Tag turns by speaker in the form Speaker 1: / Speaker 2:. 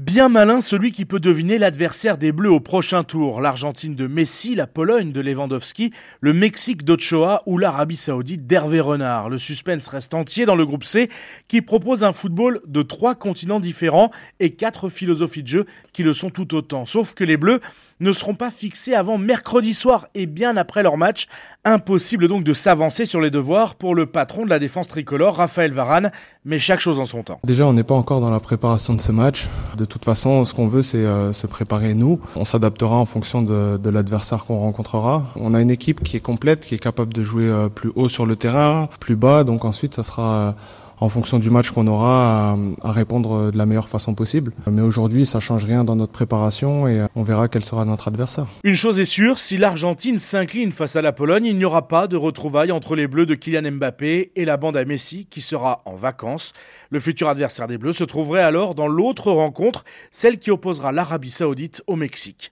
Speaker 1: Bien malin celui qui peut deviner l'adversaire des Bleus au prochain tour. L'Argentine de Messi, la Pologne de Lewandowski, le Mexique d'Ochoa ou l'Arabie Saoudite d'Hervé Renard. Le suspense reste entier dans le groupe C qui propose un football de trois continents différents et quatre philosophies de jeu qui le sont tout autant. Sauf que les Bleus ne seront pas fixés avant mercredi soir et bien après leur match. Impossible donc de s'avancer sur les devoirs pour le patron de la défense tricolore, Raphaël Varane, mais chaque chose en son temps.
Speaker 2: Déjà, on n'est pas encore dans la préparation de ce match. De toute façon, ce qu'on veut, c'est euh, se préparer nous. On s'adaptera en fonction de, l'adversaire qu'on rencontrera. On a une équipe qui est complète, qui est capable de jouer euh, plus haut sur le terrain, plus bas. Donc ensuite, ça sera euh, en fonction du match qu'on aura à, répondre de la meilleure façon possible. Mais aujourd'hui, ça change rien dans notre préparation et on verra quel sera notre adversaire.
Speaker 1: Une chose est sûre, si l'Argentine s'incline face à la Pologne, il n'y aura pas de retrouvailles entre les Bleus de Kylian Mbappé et la bande à Messi qui sera en vacances. Le futur adversaire des Bleus se trouverait alors dans l'autre rencontre, celle qui opposera l'Arabie Saoudite au Mexique.